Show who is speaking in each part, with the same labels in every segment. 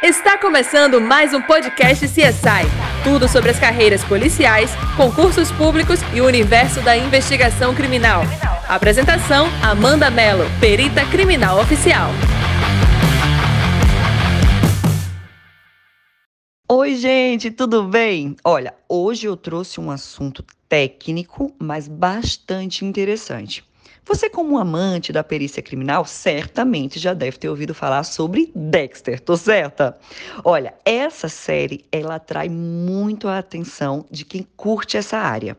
Speaker 1: Está começando mais um podcast CSI. Tudo sobre as carreiras policiais, concursos públicos e o universo da investigação criminal. Apresentação: Amanda Mello, perita criminal oficial.
Speaker 2: Oi, gente, tudo bem? Olha, hoje eu trouxe um assunto técnico, mas bastante interessante. Você, como amante da perícia criminal, certamente já deve ter ouvido falar sobre Dexter, tô certa? Olha, essa série ela atrai muito a atenção de quem curte essa área.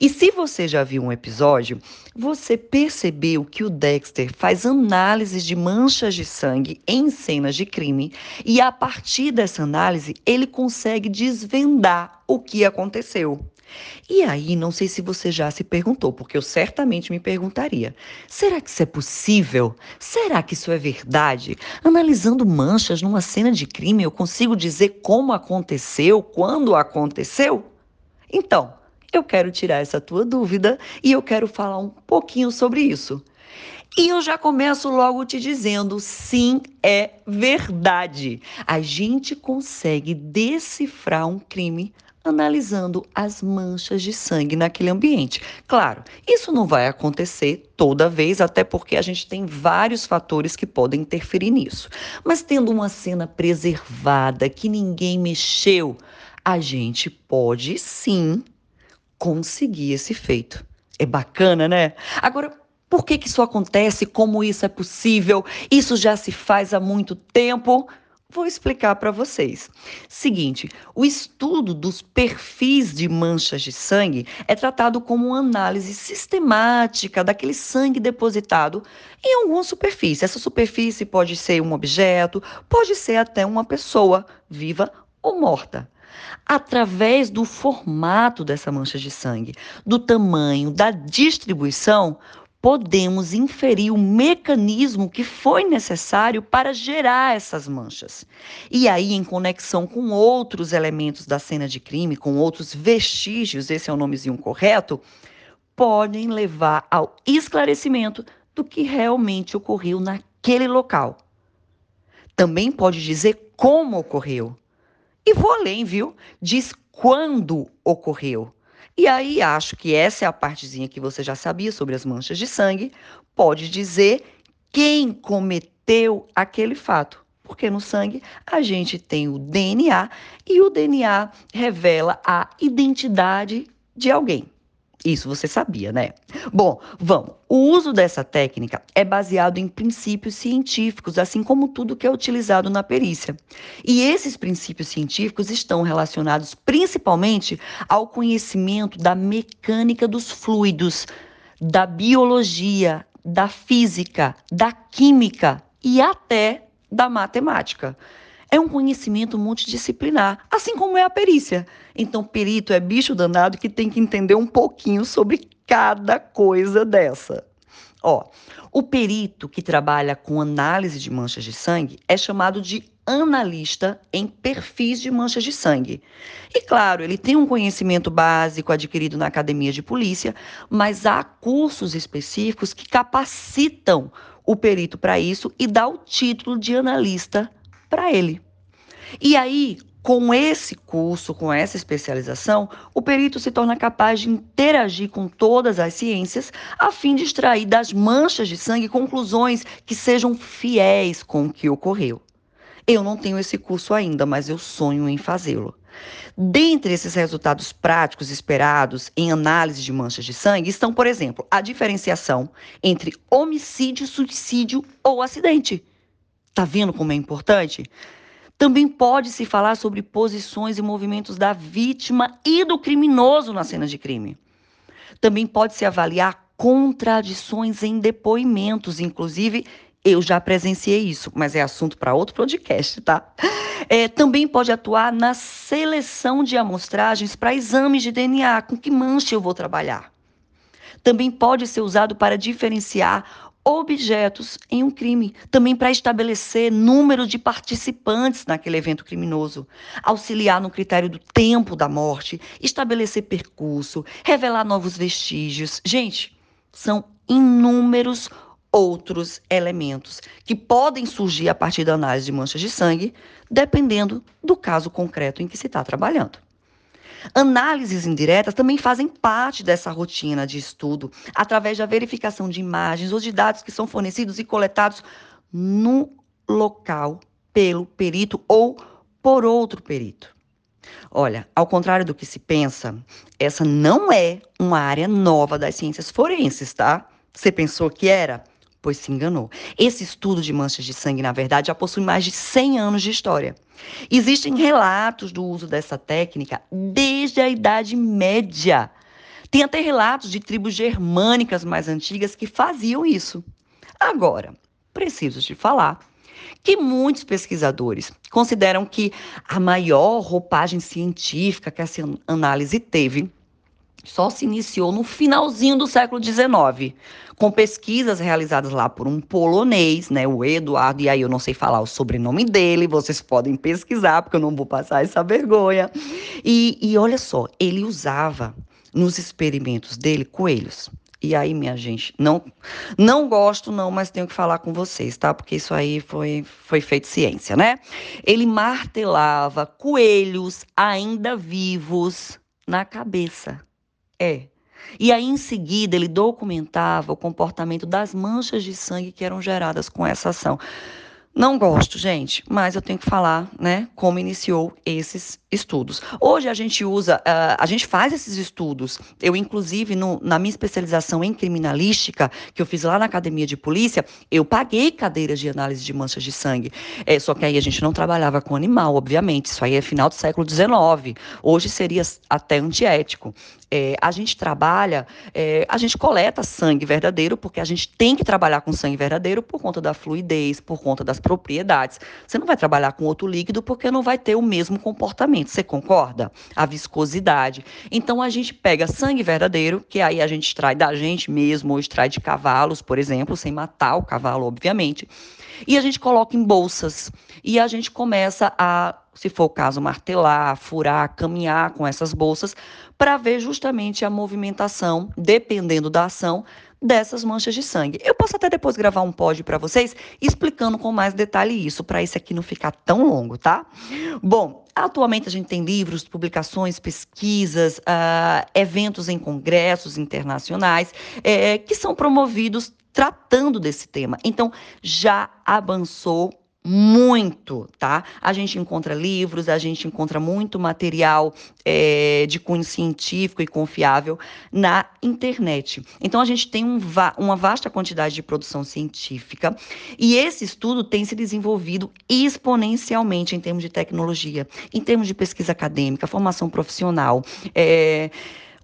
Speaker 2: E se você já viu um episódio, você percebeu que o Dexter faz análises de manchas de sangue em cenas de crime e a partir dessa análise ele consegue desvendar o que aconteceu. E aí, não sei se você já se perguntou, porque eu certamente me perguntaria: será que isso é possível? Será que isso é verdade? Analisando manchas numa cena de crime, eu consigo dizer como aconteceu, quando aconteceu? Então, eu quero tirar essa tua dúvida e eu quero falar um pouquinho sobre isso. E eu já começo logo te dizendo: sim, é verdade. A gente consegue decifrar um crime analisando as manchas de sangue naquele ambiente. Claro, isso não vai acontecer toda vez, até porque a gente tem vários fatores que podem interferir nisso. Mas tendo uma cena preservada, que ninguém mexeu, a gente pode sim conseguir esse feito. É bacana, né? Agora, por que, que isso acontece? Como isso é possível? Isso já se faz há muito tempo? Vou explicar para vocês. Seguinte, o estudo dos perfis de manchas de sangue é tratado como uma análise sistemática daquele sangue depositado em alguma superfície. Essa superfície pode ser um objeto, pode ser até uma pessoa, viva ou morta. Através do formato dessa mancha de sangue, do tamanho, da distribuição, podemos inferir o mecanismo que foi necessário para gerar essas manchas. E aí, em conexão com outros elementos da cena de crime, com outros vestígios, esse é o nomezinho correto, podem levar ao esclarecimento do que realmente ocorreu naquele local. Também pode dizer como ocorreu. E vou além, viu? Diz quando ocorreu. E aí acho que essa é a partezinha que você já sabia sobre as manchas de sangue, pode dizer quem cometeu aquele fato. Porque no sangue a gente tem o DNA e o DNA revela a identidade de alguém. Isso você sabia, né? Bom, vamos. O uso dessa técnica é baseado em princípios científicos, assim como tudo que é utilizado na perícia. E esses princípios científicos estão relacionados principalmente ao conhecimento da mecânica dos fluidos, da biologia, da física, da química e até da matemática é um conhecimento multidisciplinar, assim como é a perícia. Então, perito é bicho danado que tem que entender um pouquinho sobre cada coisa dessa. Ó, o perito que trabalha com análise de manchas de sangue é chamado de analista em perfis de manchas de sangue. E claro, ele tem um conhecimento básico adquirido na academia de polícia, mas há cursos específicos que capacitam o perito para isso e dá o título de analista para ele. E aí, com esse curso, com essa especialização, o perito se torna capaz de interagir com todas as ciências a fim de extrair das manchas de sangue conclusões que sejam fiéis com o que ocorreu. Eu não tenho esse curso ainda, mas eu sonho em fazê-lo. Dentre esses resultados práticos esperados em análise de manchas de sangue estão, por exemplo, a diferenciação entre homicídio, suicídio ou acidente. Tá vendo como é importante? Também pode-se falar sobre posições e movimentos da vítima e do criminoso na cena de crime. Também pode-se avaliar contradições em depoimentos, inclusive eu já presenciei isso, mas é assunto para outro podcast, tá? É, também pode atuar na seleção de amostragens para exames de DNA, com que mancha eu vou trabalhar. Também pode ser usado para diferenciar objetos em um crime, também para estabelecer número de participantes naquele evento criminoso, auxiliar no critério do tempo da morte, estabelecer percurso, revelar novos vestígios. Gente, são inúmeros outros elementos que podem surgir a partir da análise de manchas de sangue, dependendo do caso concreto em que se está trabalhando. Análises indiretas também fazem parte dessa rotina de estudo, através da verificação de imagens ou de dados que são fornecidos e coletados no local pelo perito ou por outro perito. Olha, ao contrário do que se pensa, essa não é uma área nova das ciências forenses, tá? Você pensou que era? Pois se enganou. Esse estudo de manchas de sangue, na verdade, já possui mais de 100 anos de história. Existem relatos do uso dessa técnica desde a Idade Média. Tem até relatos de tribos germânicas mais antigas que faziam isso. Agora, preciso te falar que muitos pesquisadores consideram que a maior roupagem científica que essa análise teve só se iniciou no finalzinho do século XIX, com pesquisas realizadas lá por um polonês, né, o Eduardo, e aí eu não sei falar o sobrenome dele, vocês podem pesquisar, porque eu não vou passar essa vergonha. E, e olha só, ele usava nos experimentos dele coelhos. E aí, minha gente, não não gosto não, mas tenho que falar com vocês, tá? Porque isso aí foi foi feito ciência, né? Ele martelava coelhos ainda vivos na cabeça é. E aí, em seguida, ele documentava o comportamento das manchas de sangue que eram geradas com essa ação. Não gosto, gente, mas eu tenho que falar, né, como iniciou esses estudos. Hoje a gente usa, uh, a gente faz esses estudos. Eu, inclusive, no, na minha especialização em criminalística, que eu fiz lá na academia de polícia, eu paguei cadeiras de análise de manchas de sangue. É, só que aí a gente não trabalhava com animal, obviamente. Isso aí é final do século XIX. Hoje seria até antiético. É, a gente trabalha, é, a gente coleta sangue verdadeiro, porque a gente tem que trabalhar com sangue verdadeiro por conta da fluidez, por conta das propriedades. Você não vai trabalhar com outro líquido porque não vai ter o mesmo comportamento. Você concorda? A viscosidade. Então a gente pega sangue verdadeiro, que aí a gente extrai da gente mesmo, ou extrai de cavalos, por exemplo, sem matar o cavalo, obviamente. E a gente coloca em bolsas. E a gente começa a se for o caso, martelar, furar, caminhar com essas bolsas, para ver justamente a movimentação, dependendo da ação, dessas manchas de sangue. Eu posso até depois gravar um pod para vocês explicando com mais detalhe isso, para esse aqui não ficar tão longo, tá? Bom, atualmente a gente tem livros, publicações, pesquisas, uh, eventos em congressos internacionais é, que são promovidos tratando desse tema. Então, já avançou muito, tá? A gente encontra livros, a gente encontra muito material é, de cunho científico e confiável na internet. Então, a gente tem um va uma vasta quantidade de produção científica e esse estudo tem se desenvolvido exponencialmente em termos de tecnologia, em termos de pesquisa acadêmica, formação profissional. É,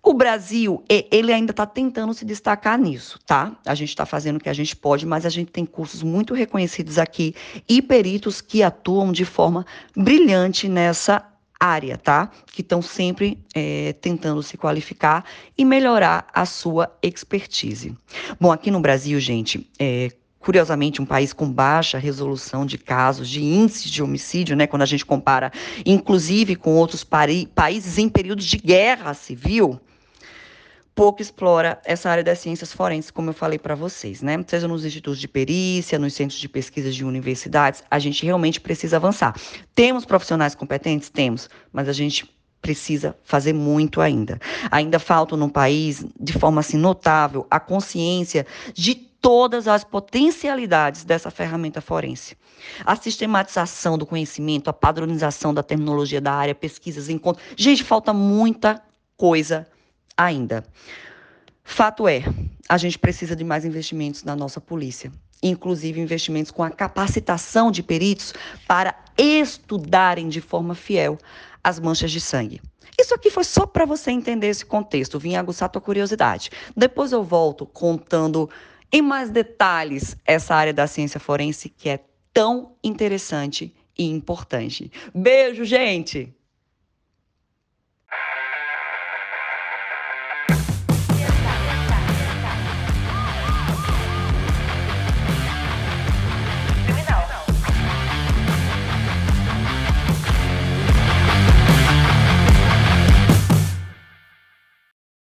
Speaker 2: o Brasil, ele ainda está tentando se destacar nisso, tá? A gente está fazendo o que a gente pode, mas a gente tem cursos muito reconhecidos aqui e peritos que atuam de forma brilhante nessa área, tá? Que estão sempre é, tentando se qualificar e melhorar a sua expertise. Bom, aqui no Brasil, gente, é, curiosamente, um país com baixa resolução de casos, de índices de homicídio, né, quando a gente compara, inclusive, com outros países em períodos de guerra civil, pouco explora essa área das ciências forenses, como eu falei para vocês, né? Seja nos institutos de perícia, nos centros de pesquisa de universidades, a gente realmente precisa avançar. Temos profissionais competentes? Temos, mas a gente precisa fazer muito ainda. Ainda falta no país, de forma assim notável, a consciência de todas as potencialidades dessa ferramenta forense. A sistematização do conhecimento, a padronização da terminologia da área, pesquisas, encontros. Gente, falta muita coisa ainda. Fato é, a gente precisa de mais investimentos na nossa polícia, inclusive investimentos com a capacitação de peritos para estudarem de forma fiel as manchas de sangue. Isso aqui foi só para você entender esse contexto, vim aguçar tua curiosidade. Depois eu volto contando em mais detalhes essa área da ciência forense que é tão interessante e importante. Beijo, gente!